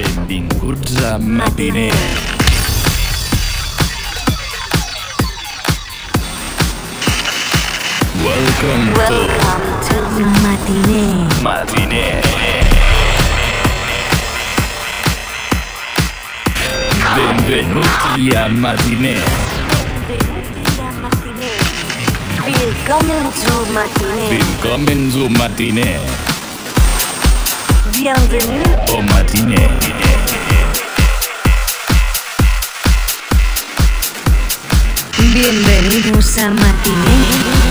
Benvinguts a Matiner. Welcome, Welcome to, to Matiner. Matiner. Benvenuti a Matiner. Willkommen zu Matiner. Willkommen zu Matiner. Bienvenue au matinée. Bienvenidos a Matinee.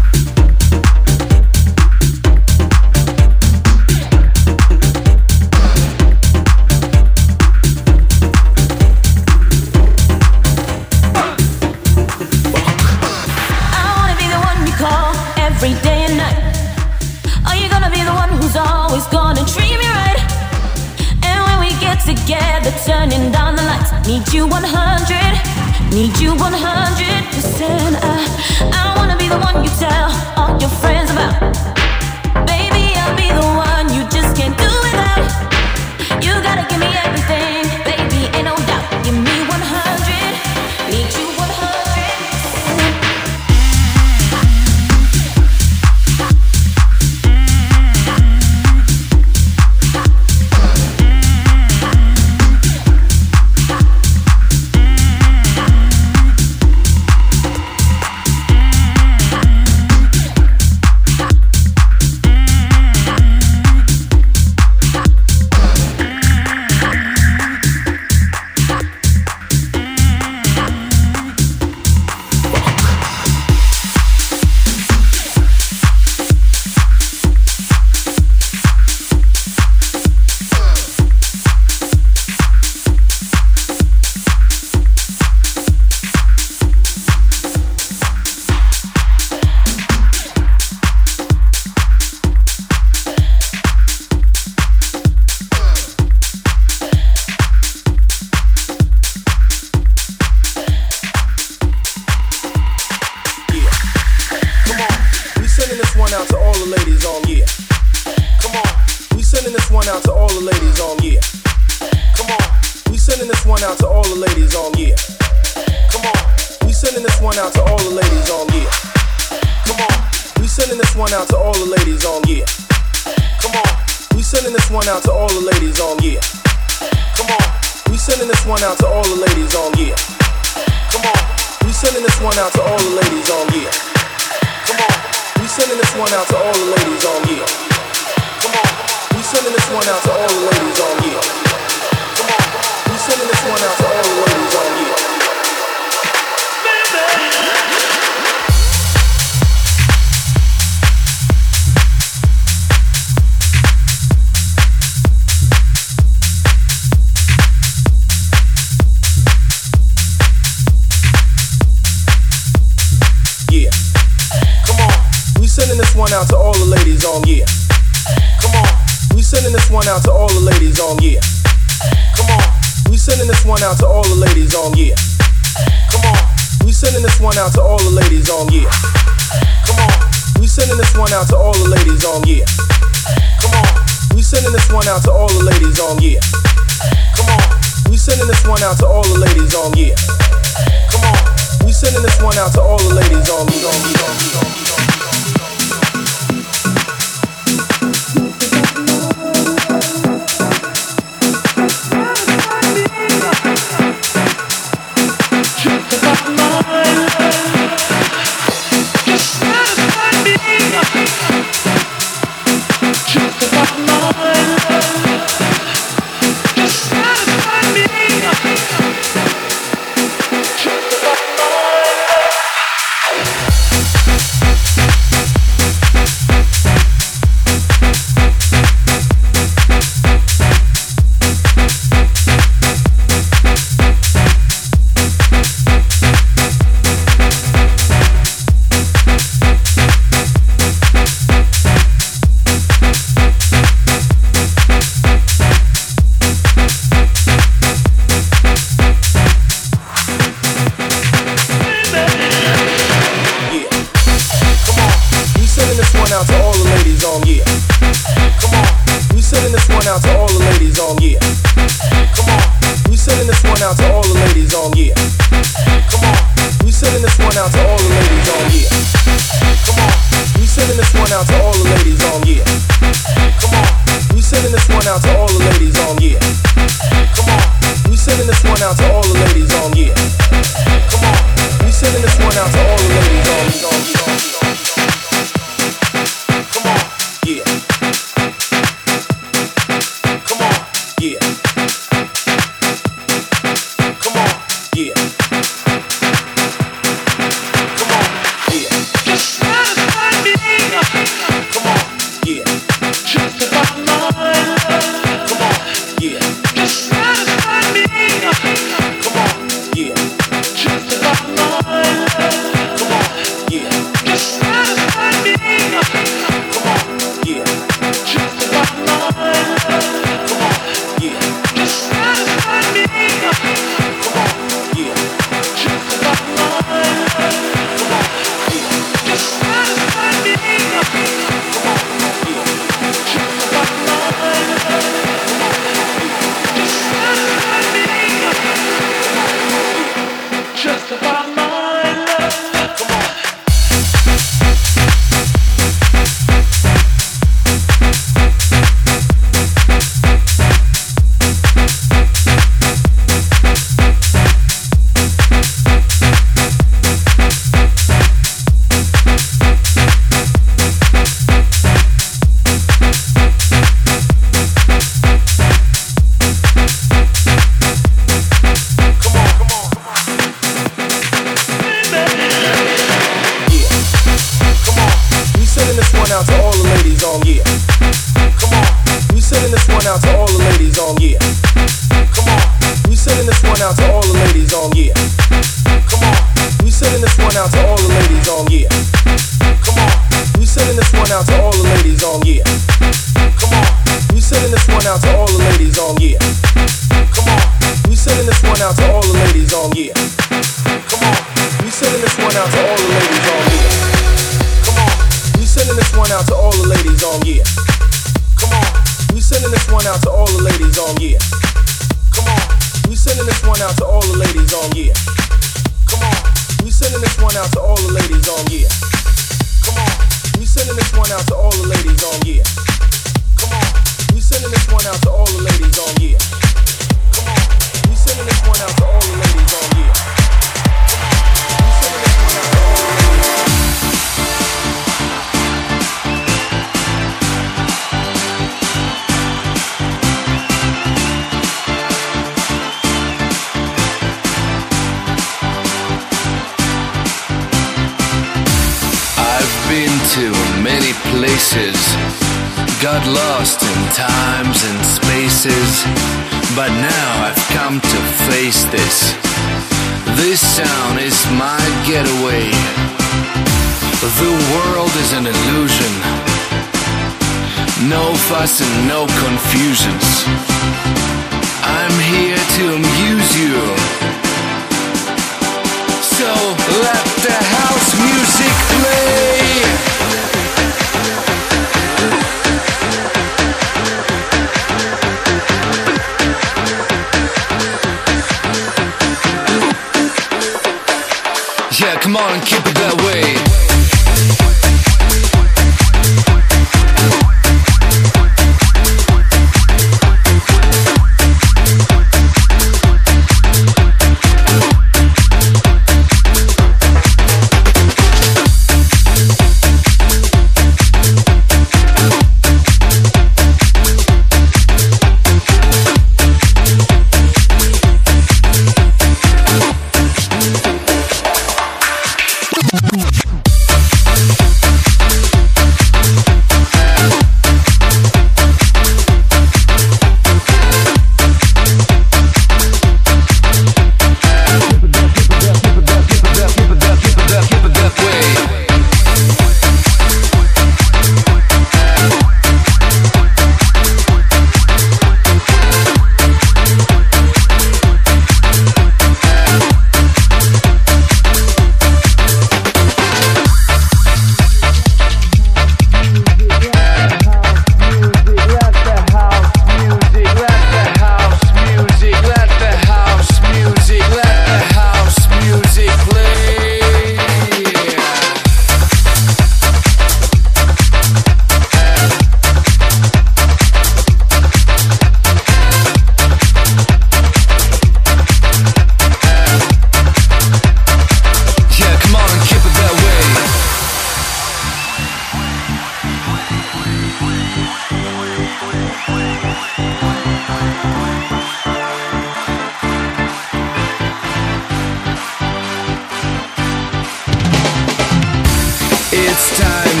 It's time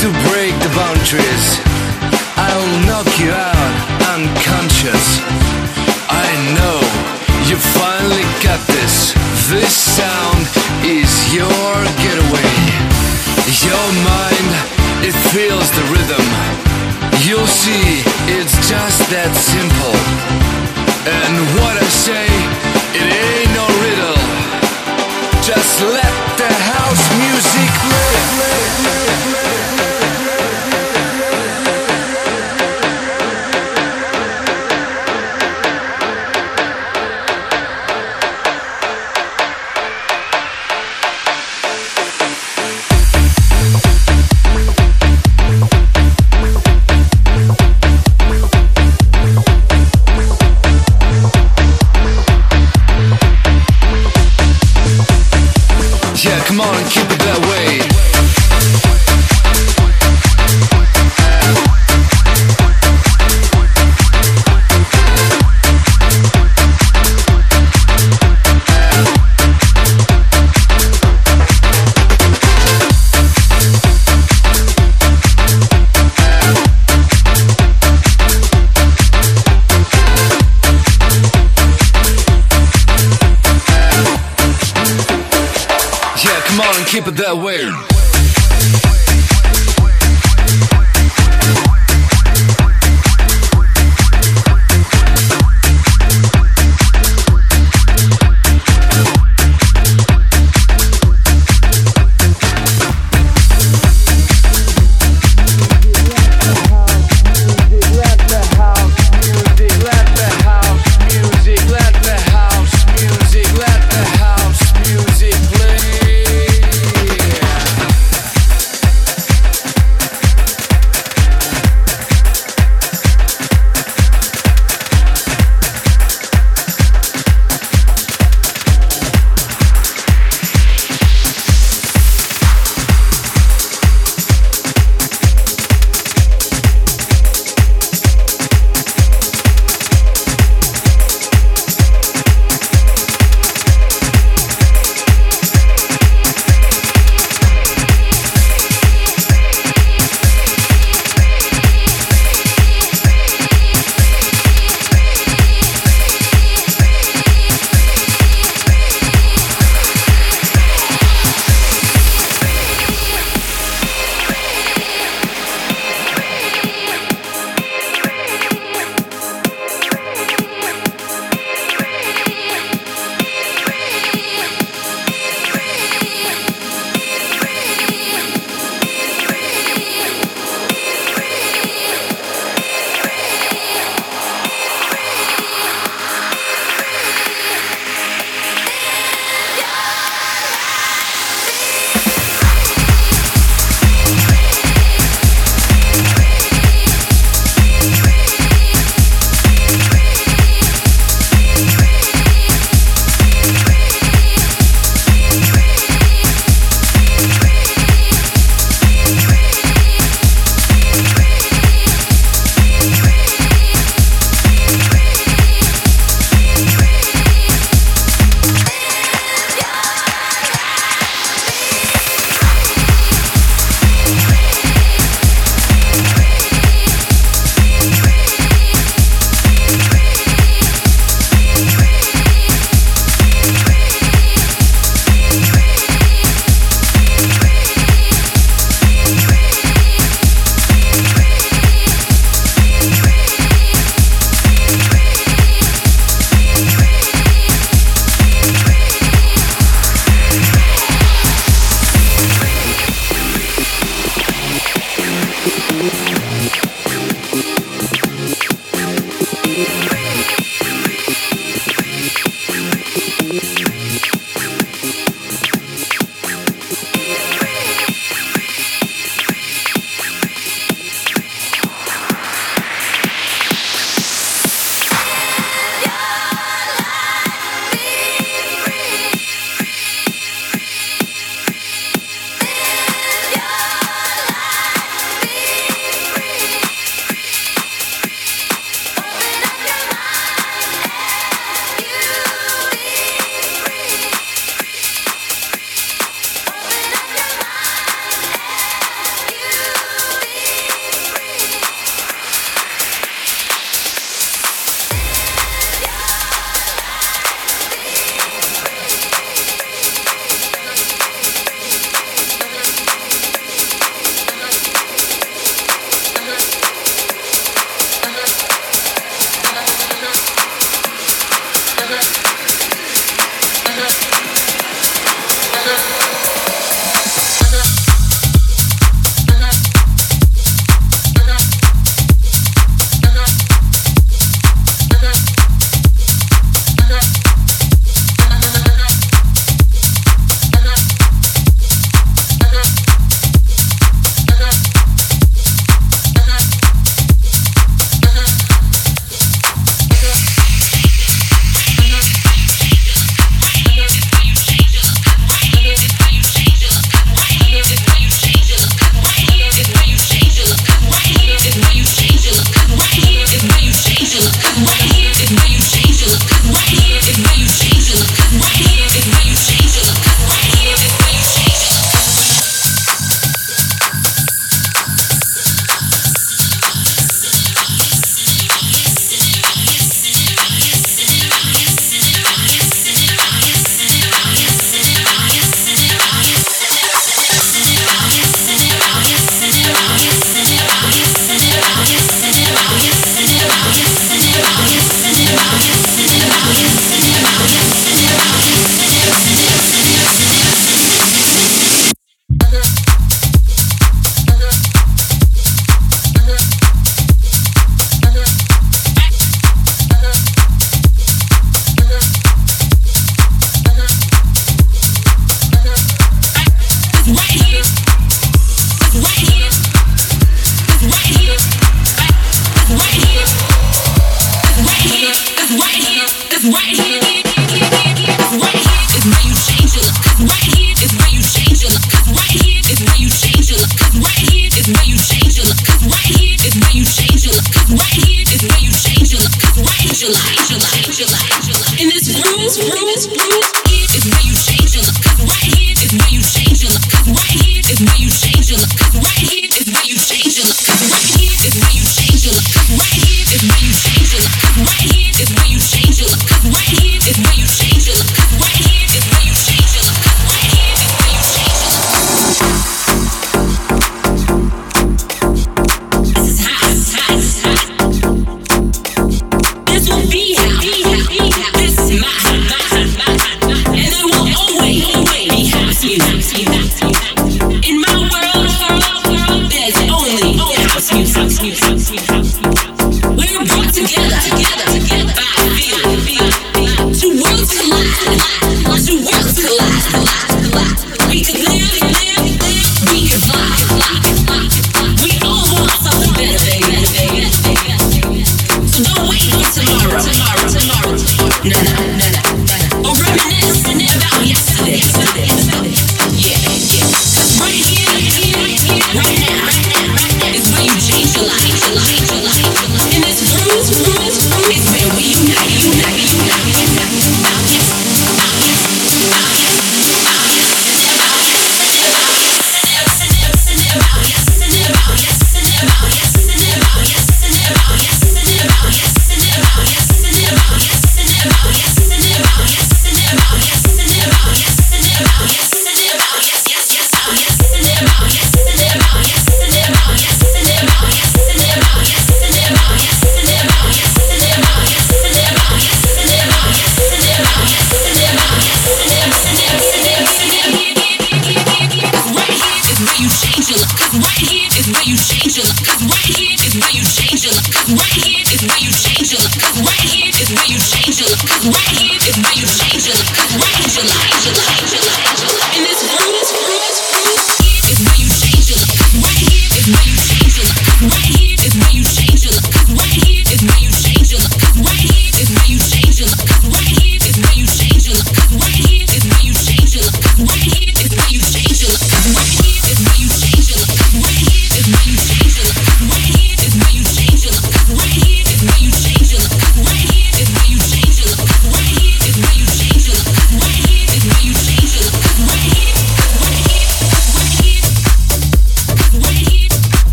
to break the boundaries. I'll knock you out unconscious. I know you finally got this. This sound is your getaway. Your mind, it feels the rhythm. You'll see, it's just that simple. And what I say, it ain't no riddle. Just let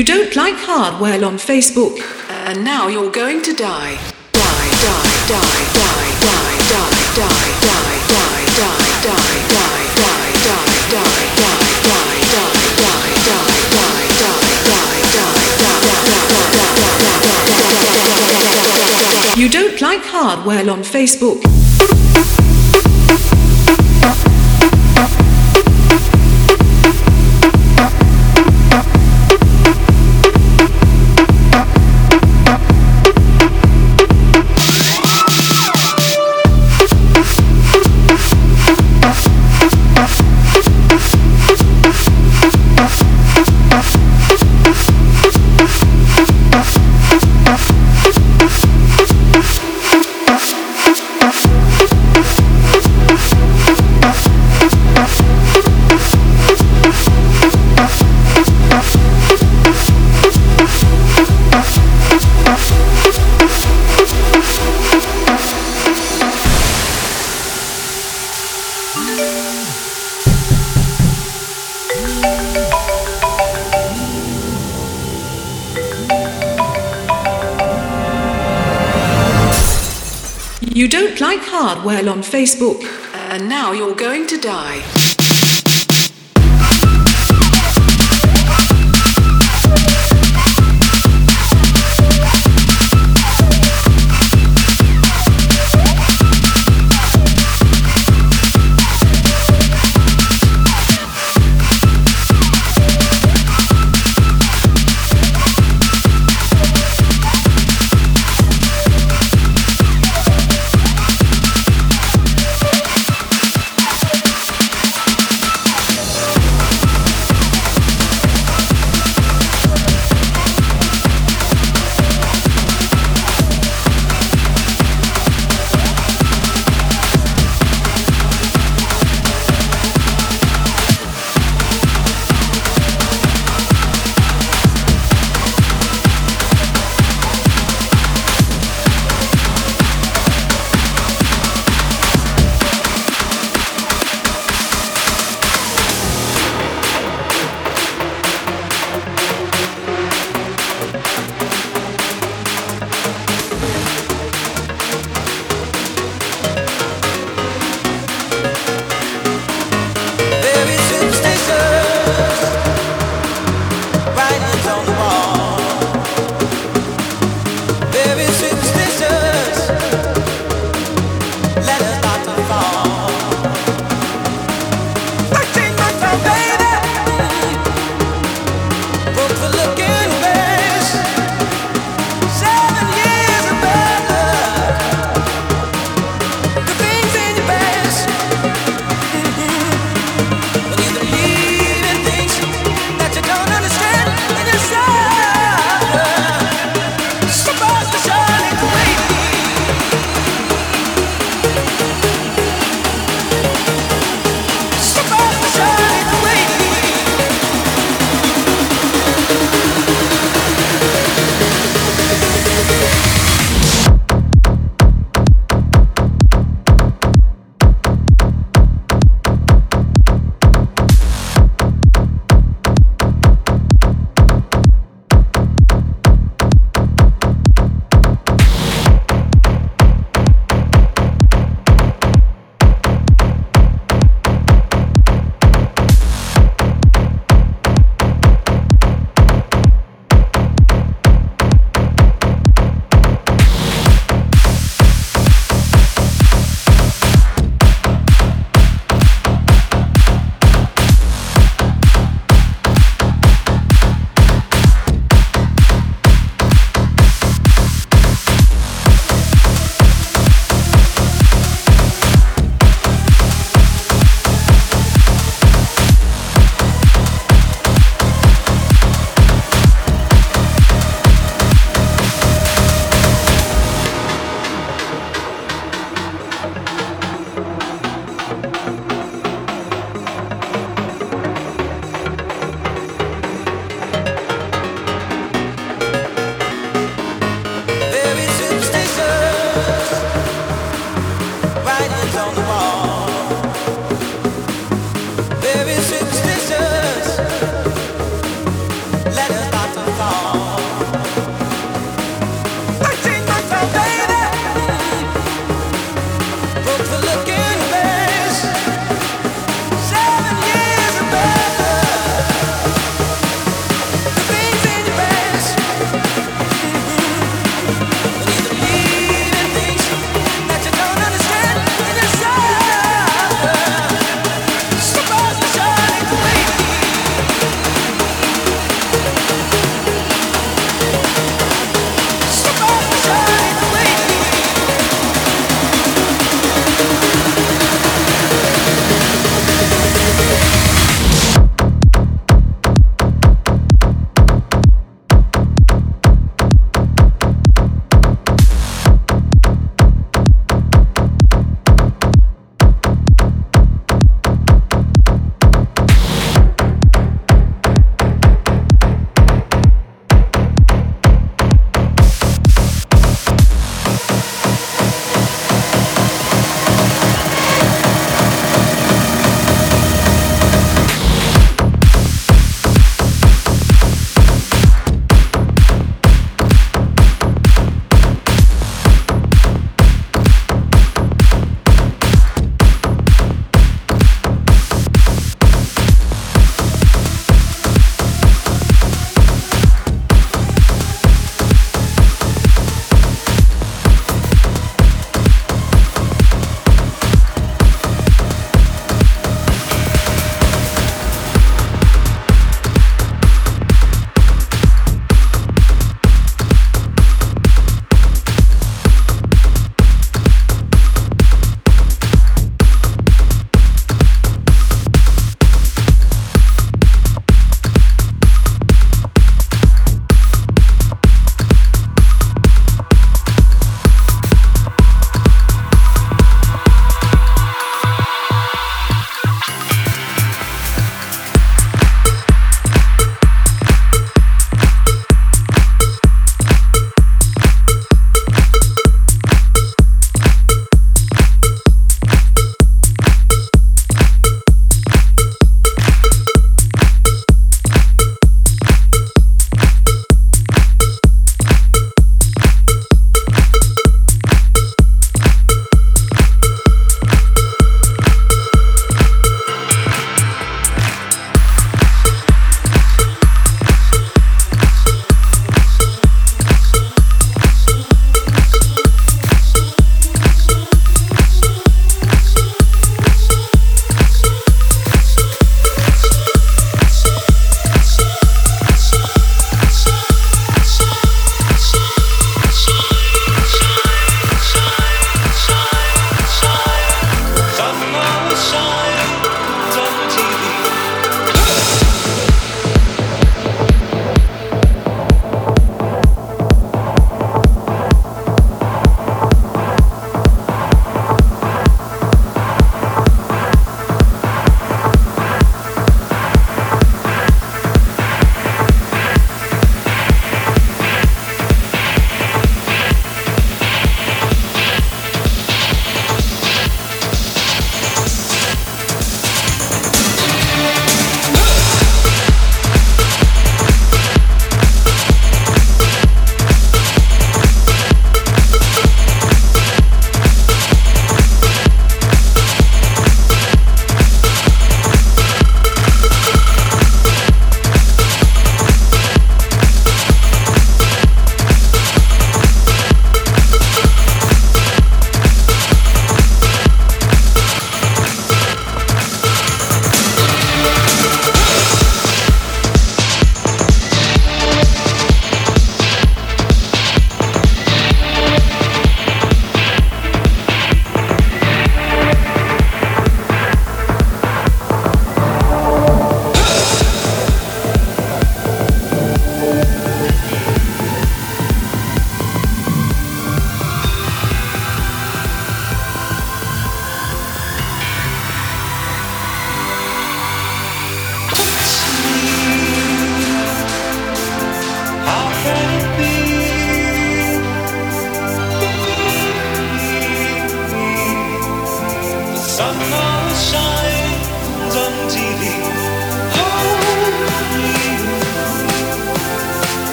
You don't like hardware on Facebook, and now you're going to die. Die, die, die, die, die, die, die, die, die, die, die, die, die, die, die, die, die, die, die, You don't like hardware on Facebook. Hardware on Facebook, and now you're going to die.